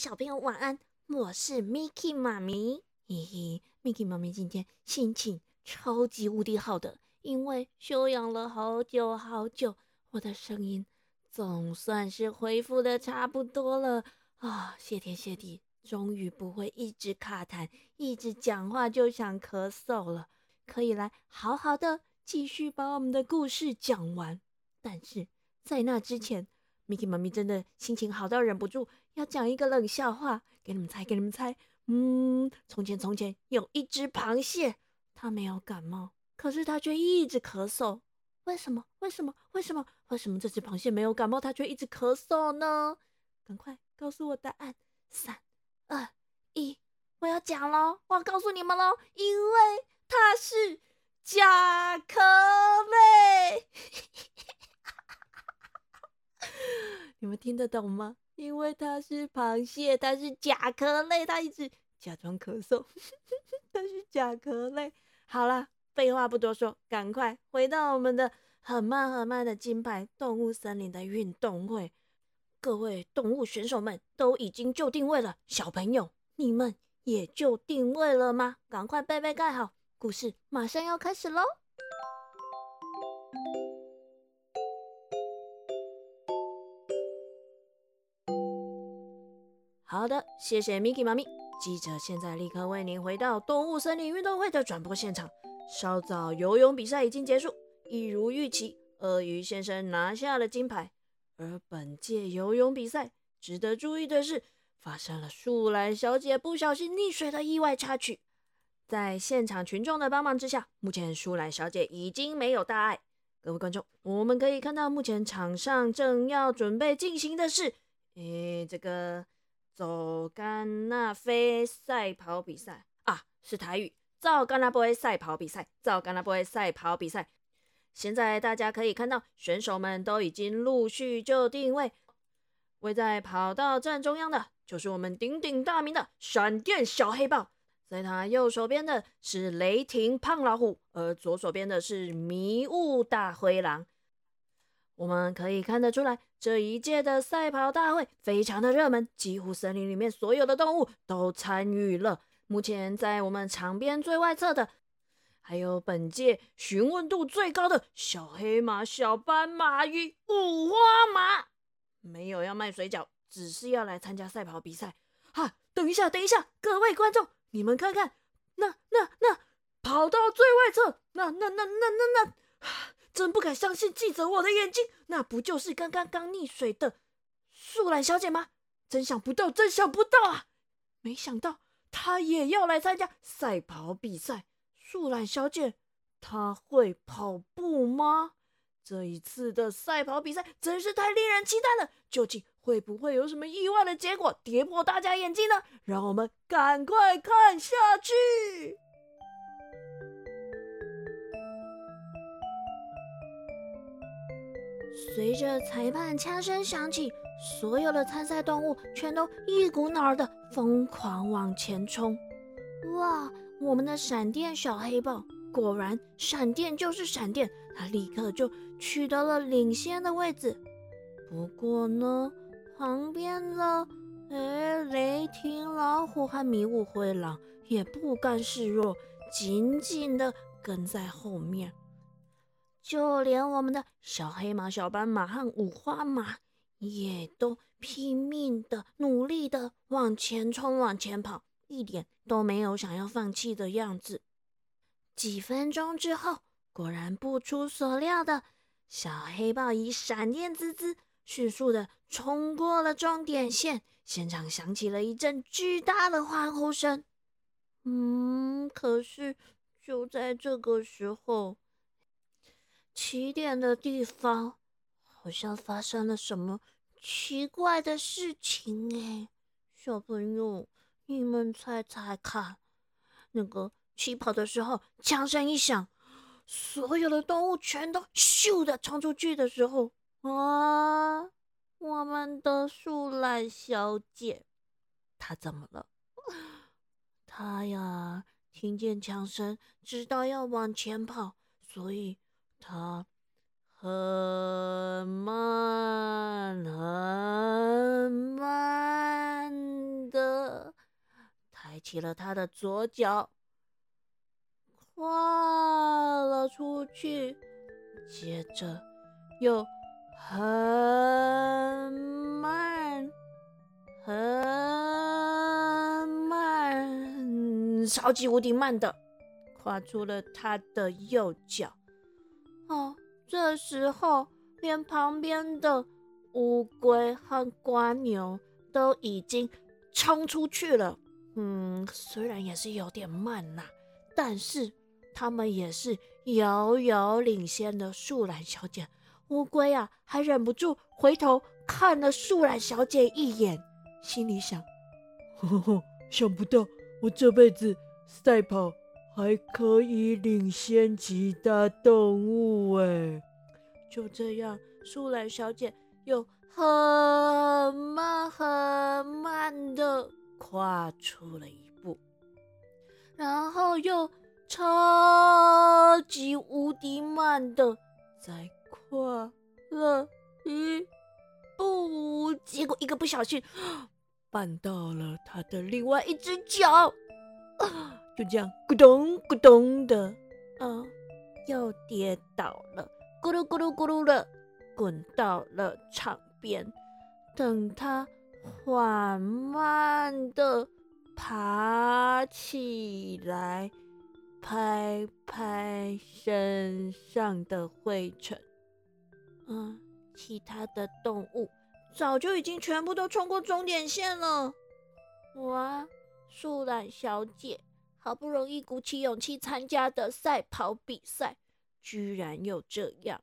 小朋友晚安，我是 Miki 妈咪。嘿嘿，Miki 妈咪今天心情超级无敌好的，因为休养了好久好久，我的声音总算是恢复的差不多了啊！谢天谢地，终于不会一直卡痰，一直讲话就想咳嗽了，可以来好好的继续把我们的故事讲完。但是在那之前，Miki 妈咪真的心情好到忍不住要讲一个冷笑话给你们猜，给你们猜。嗯，从前从前有一只螃蟹，它没有感冒，可是它却一直咳嗽。为什么？为什么？为什么？为什么这只螃蟹没有感冒，它却一直咳嗽呢？赶快告诉我答案！三、二、一，我要讲喽！我要告诉你们喽，因为它是甲壳类。你们听得懂吗？因为它是螃蟹，它是甲壳类，它一直假装咳嗽，它是甲壳类。好了，废话不多说，赶快回到我们的很慢很慢的金牌动物森林的运动会。各位动物选手们都已经就定位了，小朋友你们也就定位了吗？赶快背背盖好，故事马上要开始喽！好的，谢谢 Miki 妈咪。记者现在立刻为您回到动物森林运动会的转播现场。稍早，游泳比赛已经结束，一如预期，鳄鱼先生拿下了金牌。而本届游泳比赛值得注意的是，发生了树懒小姐不小心溺水的意外插曲。在现场群众的帮忙之下，目前树懒小姐已经没有大碍。各位观众，我们可以看到，目前场上正要准备进行的是，诶，这个。走干那飞赛跑比赛啊，是台语。走干那波赛跑比赛，走干那波赛跑比赛。现在大家可以看到，选手们都已经陆续就定位。位在跑道正中央的，就是我们鼎鼎大名的闪电小黑豹。在他右手边的是雷霆胖老虎，而左手边的是迷雾大灰狼。我们可以看得出来，这一届的赛跑大会非常的热门，几乎森林里面所有的动物都参与了。目前在我们场边最外侧的，还有本届询问度最高的小黑马、小斑马与五花马。没有要卖水饺，只是要来参加赛跑比赛。哈，等一下，等一下，各位观众，你们看看，那、那、那，跑到最外侧，那、那、那、那、那、那。真不敢相信记者我的眼睛，那不就是刚刚刚溺水的素兰小姐吗？真想不到，真想不到啊！没想到她也要来参加赛跑比赛。素兰小姐，她会跑步吗？这一次的赛跑比赛真是太令人期待了，究竟会不会有什么意外的结果跌破大家眼镜呢？让我们赶快看下去。随着裁判枪声响起，所有的参赛动物全都一股脑儿的疯狂往前冲。哇！我们的闪电小黑豹，果然闪电就是闪电，它立刻就取得了领先的位置。不过呢，旁边的哎雷霆老虎和迷雾灰狼也不甘示弱，紧紧的跟在后面。就连我们的小黑马、小斑马和五花马，也都拼命的、努力的往前冲、往前跑，一点都没有想要放弃的样子。几分钟之后，果然不出所料的，小黑豹以闪电之姿，迅速的冲过了终点线，现场响起了一阵巨大的欢呼声。嗯，可是就在这个时候。起点的地方好像发生了什么奇怪的事情哎，小朋友，你们猜猜看。那个起跑的时候，枪声一响，所有的动物全都咻的冲出去的时候啊，我们的树懒小姐，她怎么了？她呀，听见枪声，知道要往前跑，所以。他很慢很慢的抬起了他的左脚跨了出去接着又很慢很慢超级无敌慢的跨出了他的右脚哦，这时候连旁边的乌龟和瓜牛都已经冲出去了。嗯，虽然也是有点慢呐，但是他们也是遥遥领先的树懒小姐。乌龟啊，还忍不住回头看了树懒小姐一眼，心里想：呵呵，想不到我这辈子赛跑还可以领先其他动物哎！就这样，树懒小姐又很慢很慢的。跨出了一步，然后又超级无敌慢的再跨了一步，结果一个不小心绊到了他的另外一只脚，就这样咕咚咕咚的，啊，又跌倒了，咕噜咕噜咕噜的滚到了场边，等他。缓慢的爬起来，拍拍身上的灰尘。嗯，其他的动物早就已经全部都冲过终点线了。哇，树懒小姐好不容易鼓起勇气参加的赛跑比赛，居然又这样，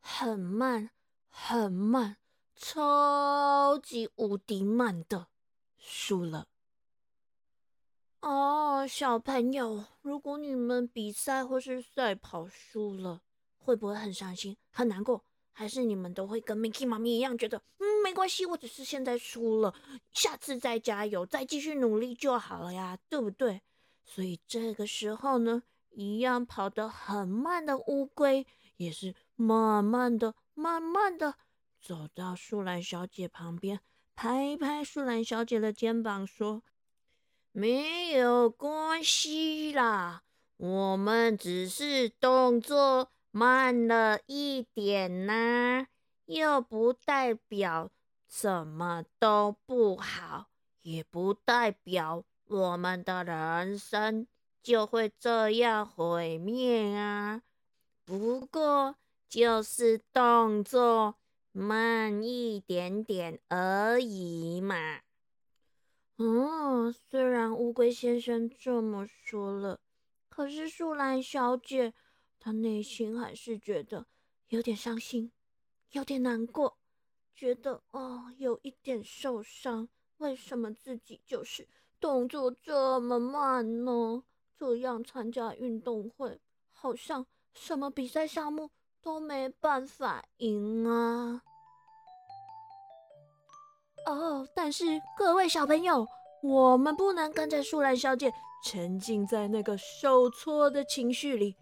很慢，很慢。超级无敌慢的输了哦，小朋友，如果你们比赛或是赛跑输了，会不会很伤心、很难过？还是你们都会跟 Mickey 妈咪一样，觉得没关系，我只是现在输了，下次再加油，再继续努力就好了呀，对不对？所以这个时候呢，一样跑得很慢的乌龟，也是慢慢的、慢慢的。走到树懒小姐旁边，拍拍树懒小姐的肩膀，说：“没有关系啦，我们只是动作慢了一点呐，又不代表什么都不好，也不代表我们的人生就会这样毁灭啊。不过就是动作。”慢一点点而已嘛。哦，虽然乌龟先生这么说了，可是树懒小姐她内心还是觉得有点伤心，有点难过，觉得哦有一点受伤。为什么自己就是动作这么慢呢？这样参加运动会，好像什么比赛项目？都没办法赢啊！哦，但是各位小朋友，我们不能跟着树懒小姐沉浸在那个受挫的情绪里，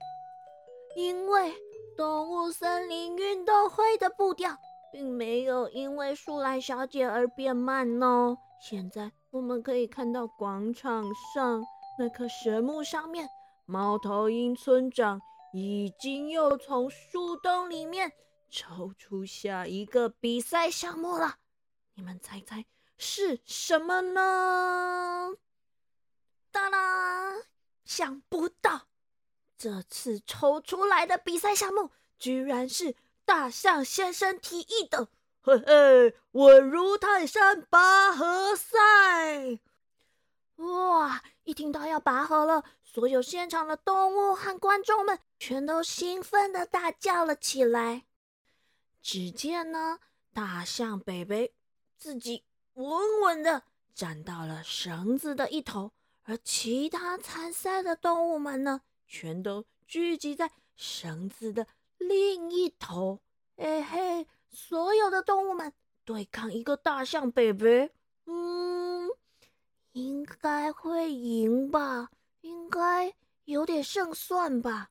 因为动物森林运动会的步调并没有因为树懒小姐而变慢哦。现在我们可以看到广场上那棵神木上面，猫头鹰村长。已经又从树洞里面抽出下一个比赛项目了，你们猜猜是什么呢？哒啦，想不到这次抽出来的比赛项目居然是大象先生提议的，嘿嘿，稳如泰山拔河赛！哇，一听到要拔河了，所有现场的动物和观众们。全都兴奋的大叫了起来。只见呢，大象北北自己稳稳的站到了绳子的一头，而其他参赛的动物们呢，全都聚集在绳子的另一头。哎嘿，所有的动物们对抗一个大象北北，嗯，应该会赢吧？应该有点胜算吧？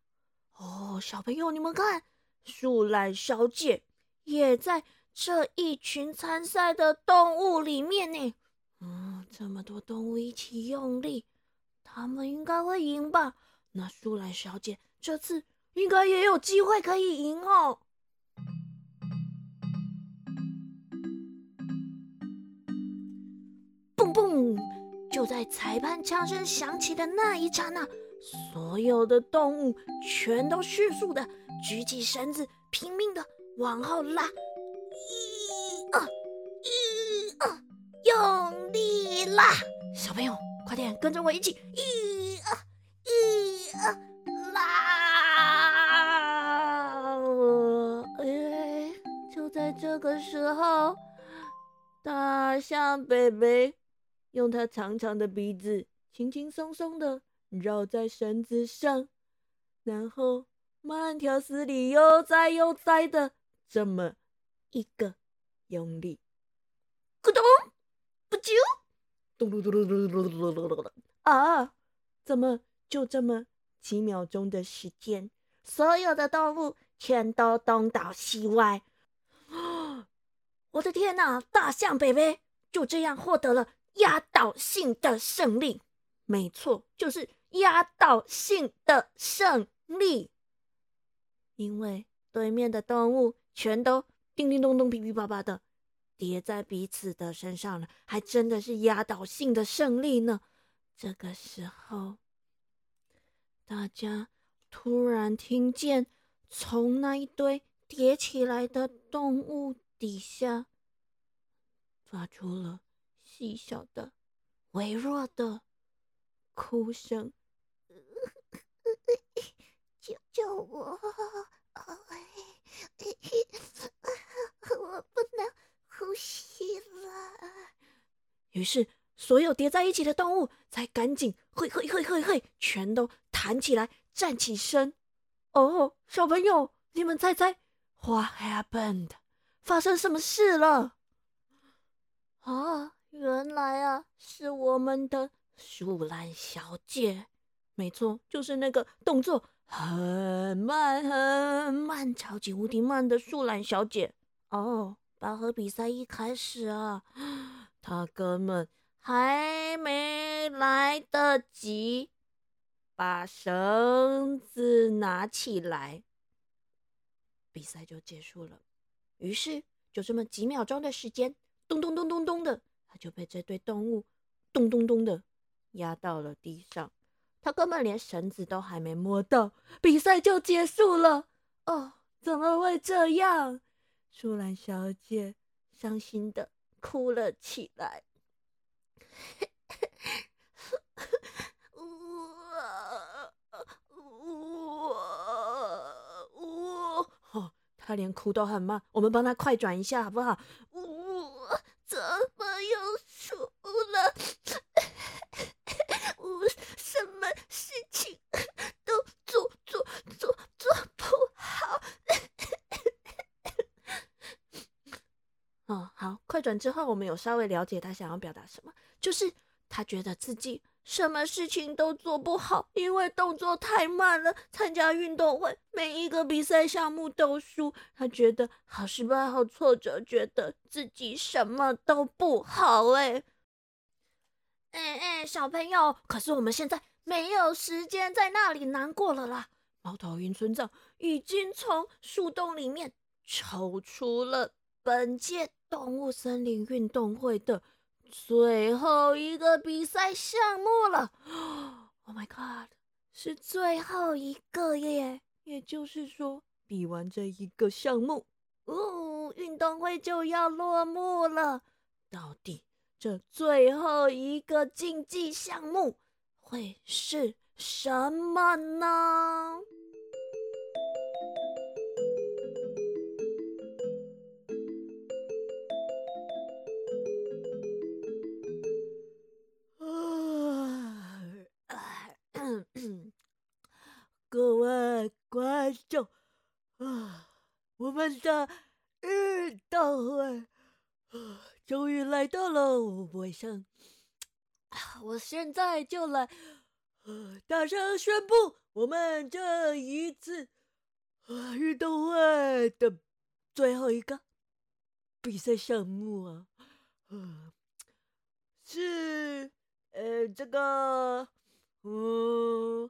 哦，小朋友，你们看，树懒小姐也在这一群参赛的动物里面呢。嗯，这么多动物一起用力，他们应该会赢吧？那树懒小姐这次应该也有机会可以赢哦。嘣嘣！就在裁判枪声响起的那一刹那，所有的动物全都迅速的举起绳子，拼命的往后拉。一、二、一、二，用力拉！小朋友，快点跟着我一起！一、个时候，大象贝贝。用它长长的鼻子轻轻松松的绕在绳子上，然后慢条斯理、悠哉悠哉的这么一个用力，咕咚，不啾，咚咚咚咚咚咚咚咚咚啊！怎么就这么几秒钟的时间，所有的动物全都东倒西歪？我的天哪！大象贝贝就这样获得了。压倒性的胜利，没错，就是压倒性的胜利。因为对面的动物全都叮叮咚咚、噼噼啪啪的叠在彼此的身上了，还真的是压倒性的胜利呢。这个时候，大家突然听见从那一堆叠起来的动物底下发出了。细小的、微弱的哭声，救救我！我不能呼吸了。于是，所有叠在一起的动物才赶紧嘿嘿嘿嘿嘿，全都弹起来，站起身。哦，小朋友，你们猜猜，What happened？发生什么事了？啊！原来啊，是我们的树懒小姐，没错，就是那个动作很慢很慢、超级无敌慢的树懒小姐哦。拔河比赛一开始啊，她根本还没来得及把绳子拿起来，比赛就结束了。于是，就这么几秒钟的时间，咚咚咚咚咚的。他就被这堆动物咚咚咚的压到了地上，他根本连绳子都还没摸到，比赛就结束了。哦，怎么会这样？树懒小姐伤心的哭了起来。他连哭都很慢，我们帮他快转一下好不好？我怎么又输了？我什么事情都做做做做不好。哦，好，快转之后，我们有稍微了解他想要表达什么，就是他觉得自己。什么事情都做不好，因为动作太慢了。参加运动会，每一个比赛项目都输，他觉得好失败、好挫折，觉得自己什么都不好。哎，哎哎，小朋友，可是我们现在没有时间在那里难过了啦。猫头鹰村长已经从树洞里面抽出了本届动物森林运动会的。最后一个比赛项目了，Oh my God，是最后一个耶！也就是说，比完这一个项目，哦，运动会就要落幕了。到底这最后一个竞技项目会是什么呢？各位观众啊，我们的运动会啊，终于来到了尾声。我现在就来，大声宣布，我们这一次啊运动会的最后一个比赛项目啊，是呃这个，嗯，呃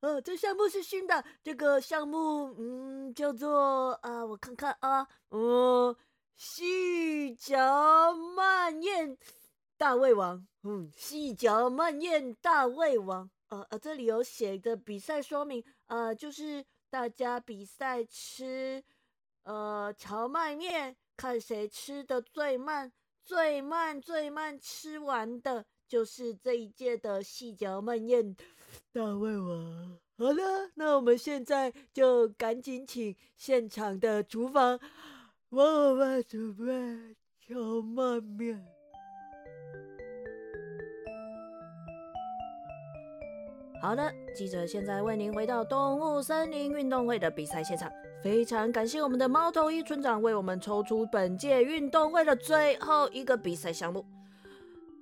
呃，这项目是新的，这个项目嗯叫做啊，我看看啊，嗯，细嚼慢咽大胃王，嗯，细嚼慢咽大胃王，呃呃，这里有写的比赛说明，呃，就是大家比赛吃呃荞麦面，看谁吃的最慢。最慢最慢吃完的就是这一届的细嚼慢咽大胃王。好了，那我们现在就赶紧请现场的厨房帮我们准备荞麦面。好的，记者现在为您回到动物森林运动会的比赛现场。非常感谢我们的猫头鹰村长为我们抽出本届运动会的最后一个比赛项目。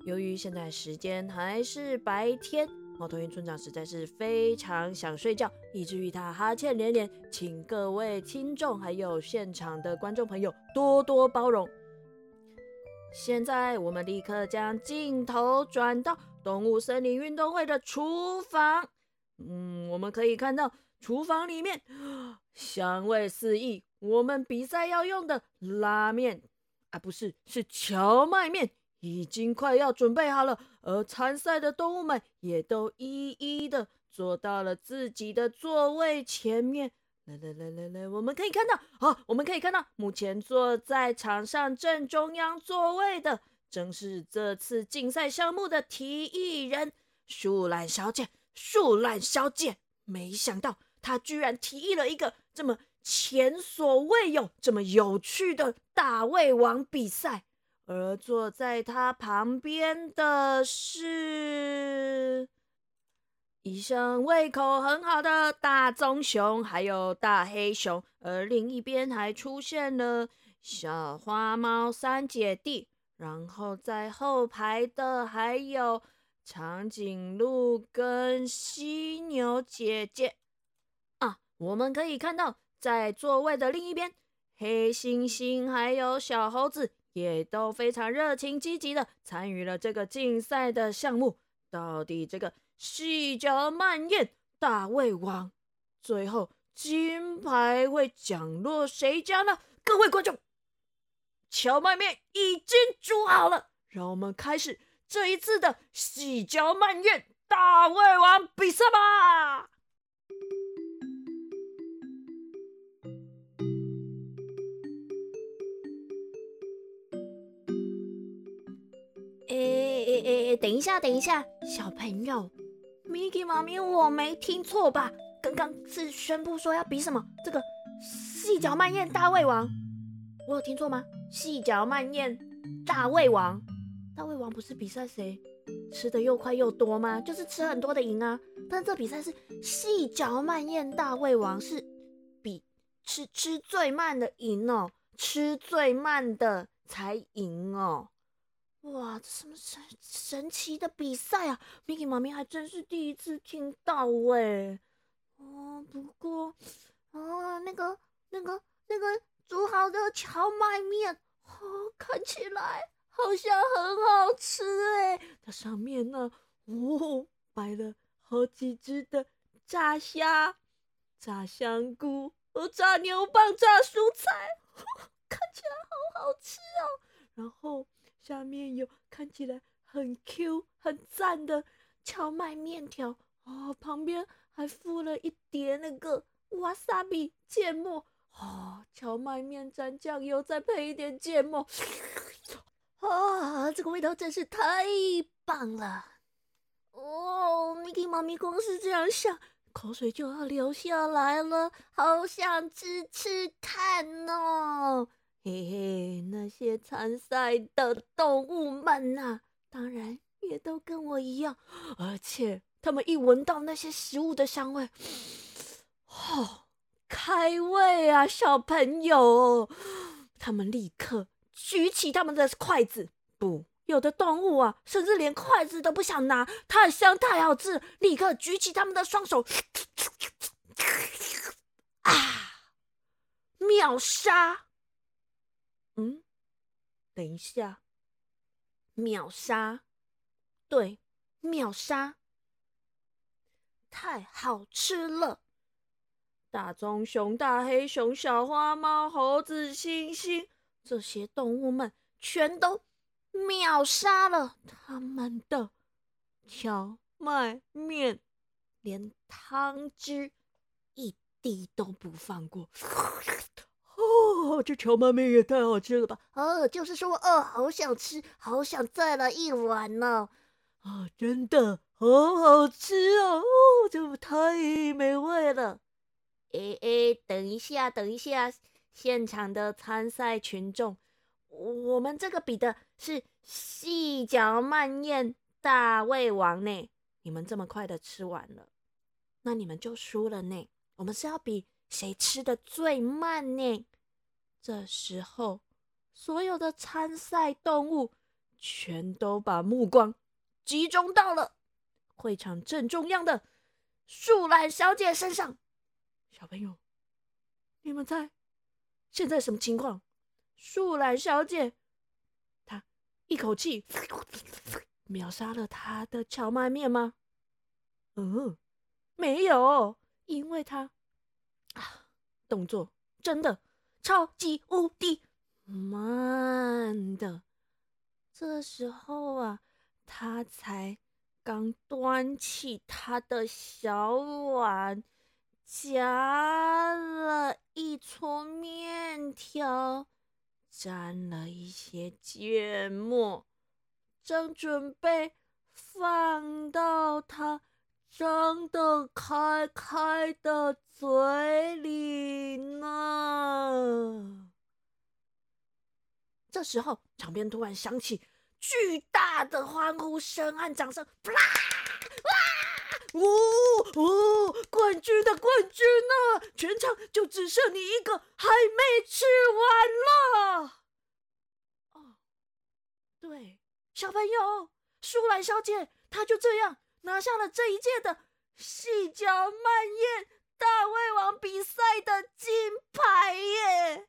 由于现在时间还是白天，猫头鹰村长实在是非常想睡觉，以至于他哈欠连连，请各位听众还有现场的观众朋友多多包容。现在我们立刻将镜头转到动物森林运动会的厨房。嗯，我们可以看到厨房里面。香味四溢，我们比赛要用的拉面啊，不是，是荞麦面，已经快要准备好了。而参赛的动物们也都一一的坐到了自己的座位前面。来来来来来，我们可以看到，好，我们可以看到，目前坐在场上正中央座位的，正是这次竞赛项目的提议人树懒小姐。树懒小姐，没想到。她居然提议了一个这么前所未有、这么有趣的大胃王比赛，而坐在他旁边的是一向胃口很好的大棕熊，还有大黑熊，而另一边还出现了小花猫三姐弟，然后在后排的还有长颈鹿跟犀牛姐姐。啊我们可以看到，在座位的另一边，黑猩猩还有小猴子也都非常热情积极的参与了这个竞赛的项目。到底这个细嚼慢咽大胃王，最后金牌会降落谁家呢？各位观众，荞麦面已经煮好了，让我们开始这一次的细嚼慢咽大胃王比赛吧！诶，等一下，等一下，小朋友，Miki 妈咪，我没听错吧？刚刚是宣布说要比什么？这个细嚼慢咽大胃王，我有听错吗？细嚼慢咽大胃王，大胃王不是比赛谁吃的又快又多吗？就是吃很多的赢啊。但这比赛是细嚼慢咽大胃王，是比吃吃最慢的赢哦，吃最慢的才赢哦。哇，这什么神神奇的比赛啊！Miki 妈咪还真是第一次听到哎。哦，不过，哦，那个、那个、那个煮好的荞麦面，哦，看起来好像很好吃哎。它上面呢，哦，摆了好几只的炸虾、炸香菇、和炸牛蒡、炸蔬菜，看起来好好吃哦。然后。下面有看起来很 Q 很赞的荞麦面条哦，旁边还附了一碟那个瓦萨比芥末哦，荞麦面蘸酱油，再配一点芥末，啊，这个味道真是太棒了哦！Miki 妈咪光是这样想，口水就要流下来了，好想吃吃看哦。嘿嘿，那些参赛的动物们呐，当然也都跟我一样，而且他们一闻到那些食物的香味，哦，开胃啊，小朋友！他们立刻举起他们的筷子，不，有的动物啊，甚至连筷子都不想拿，太香太好吃，立刻举起他们的双手，啊，秒杀！嗯，等一下，秒杀，对，秒杀，太好吃了！大棕熊、大黑熊、小花猫、猴子、猩猩，这些动物们全都秒杀了他们的荞麦面，连汤汁一滴都不放过。哦，这荞麦面也太好吃了吧！哦，就是说，哦，好想吃，好想再来一碗呢！啊，真的好好吃哦！哦，这太美味了！哎哎，等一下，等一下，现场的参赛群众，我们这个比的是细嚼慢咽大胃王呢。你们这么快的吃完了，那你们就输了呢。我们是要比谁吃的最慢呢？这时候，所有的参赛动物全都把目光集中到了会场正中央的树懒小姐身上。小朋友，你们猜现在什么情况？树懒小姐她一口气秒杀了她的荞麦面吗？嗯，没有，因为她啊，动作真的。超级无敌慢的，这时候啊，他才刚端起他的小碗，夹了一撮面条，沾了一些芥末，正准备放到他。张得开开的嘴里呢。这时候，场边突然响起巨大的欢呼声和掌声，啦！哇！哦哦！冠军的冠军呢？全场就只剩你一个还没吃完了。哦，对，小朋友，舒兰小姐，她就这样。拿下了这一届的细嚼慢咽大胃王比赛的金牌耶！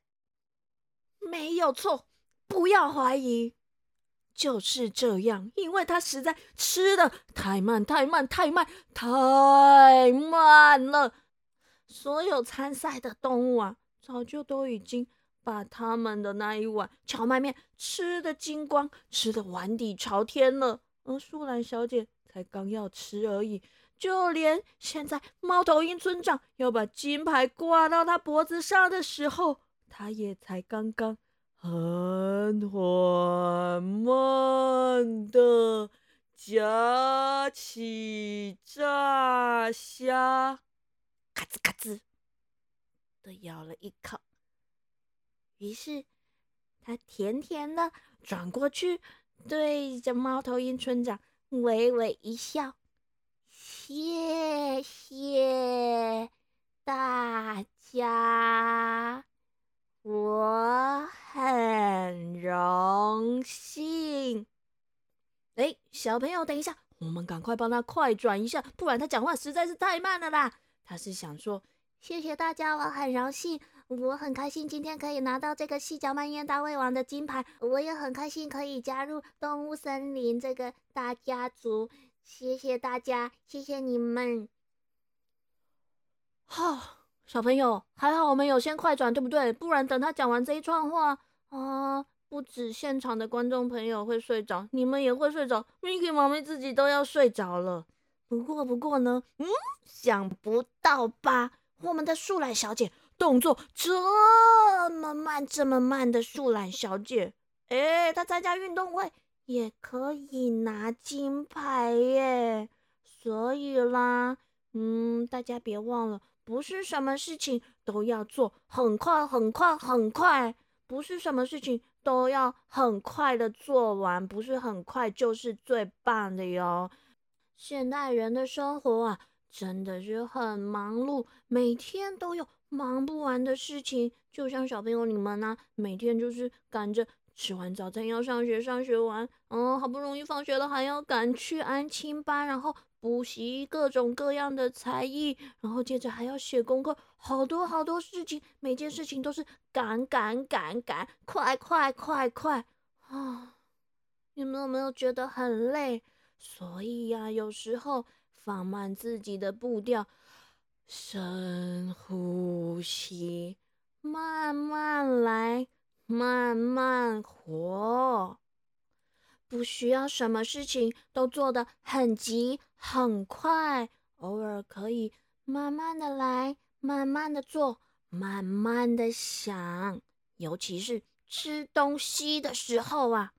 没有错，不要怀疑，就是这样，因为他实在吃的太慢、太慢、太慢、太慢了。所有参赛的动物啊，早就都已经把他们的那一碗荞麦面吃的精光，吃的碗底朝天了。而舒兰小姐。才刚要吃而已，就连现在猫头鹰村长要把金牌挂到他脖子上的时候，他也才刚刚很缓慢的夹起炸虾，咔吱咔吱的咬了一口，于是他甜甜的转过去，对着猫头鹰村长。微微一笑，谢谢大家，我很荣幸。哎，小朋友，等一下，我们赶快帮他快转一下，不然他讲话实在是太慢了啦。他是想说，谢谢大家，我很荣幸。我很开心今天可以拿到这个细嚼慢咽大胃王的金牌，我也很开心可以加入动物森林这个大家族。谢谢大家，谢谢你们。哈，小朋友还好我们有先快转，对不对？不然等他讲完这一串话啊，不止现场的观众朋友会睡着，你们也会睡着，Mickey 妈咪自己都要睡着了。不过不过呢，嗯，想不到吧，我们的树懒小姐。动作这么慢，这么慢的树懒小姐，哎，她参加运动会也可以拿金牌耶！所以啦，嗯，大家别忘了，不是什么事情都要做很快、很快、很快，不是什么事情都要很快的做完，不是很快就是最棒的哟。现代人的生活啊，真的是很忙碌，每天都有。忙不完的事情，就像小朋友你们呢，每天就是赶着吃完早餐要上学，上学完，嗯，好不容易放学了，还要赶去安亲班，然后补习各种各样的才艺，然后接着还要写功课，好多好多事情，每件事情都是赶赶赶赶，快快快快啊！你们有没有觉得很累？所以呀，有时候放慢自己的步调，深呼吸，慢慢来，慢慢活。不需要什么事情都做得很急很快，偶尔可以慢慢的来，慢慢的做，慢慢的想。尤其是吃东西的时候啊，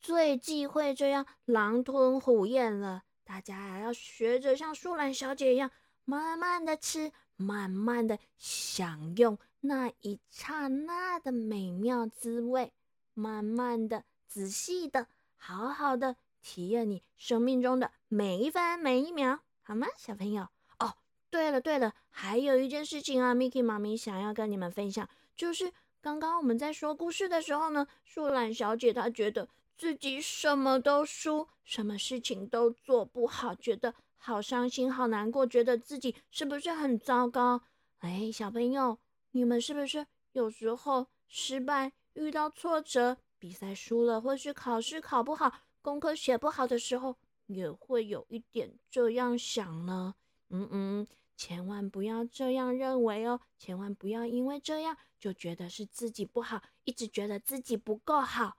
最忌讳这样狼吞虎咽了。大家还要学着像树懒小姐一样，慢慢的吃，慢慢的享用那一刹那的美妙滋味，慢慢的。仔细的，好好的体验你生命中的每一分每一秒，好吗，小朋友？哦，对了对了，还有一件事情啊，Miki 妈咪想要跟你们分享，就是刚刚我们在说故事的时候呢，树懒小姐她觉得自己什么都输，什么事情都做不好，觉得好伤心、好难过，觉得自己是不是很糟糕？哎，小朋友，你们是不是有时候失败、遇到挫折？比赛输了，或是考试考不好，功课写不好的时候，也会有一点这样想呢。嗯嗯，千万不要这样认为哦，千万不要因为这样就觉得是自己不好，一直觉得自己不够好。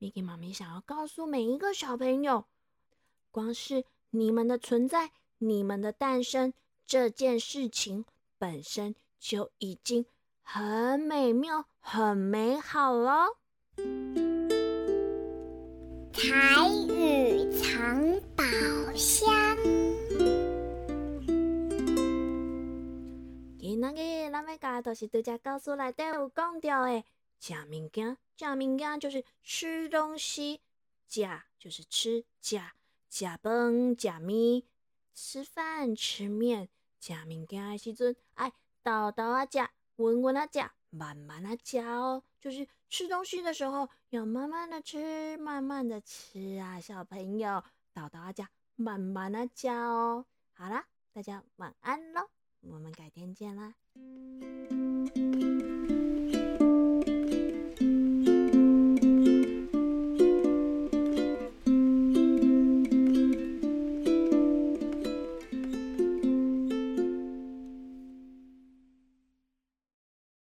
Miki 妈咪想要告诉每一个小朋友，光是你们的存在，你们的诞生这件事情本身就已经很美妙、很美好了。彩雨藏宝箱。今仔日咱要教就是拄只故事内底有讲到的，食物件，食物件就是吃东西，食就是吃，食食饭食面，吃饭吃面，食物件的时阵爱豆豆啊食，稳稳啊食。慢慢的嚼哦，就是吃东西的时候要慢慢的吃，慢慢的吃啊，小朋友，叨叨讲，慢慢的嚼哦。好啦，大家晚安喽，我们改天见啦。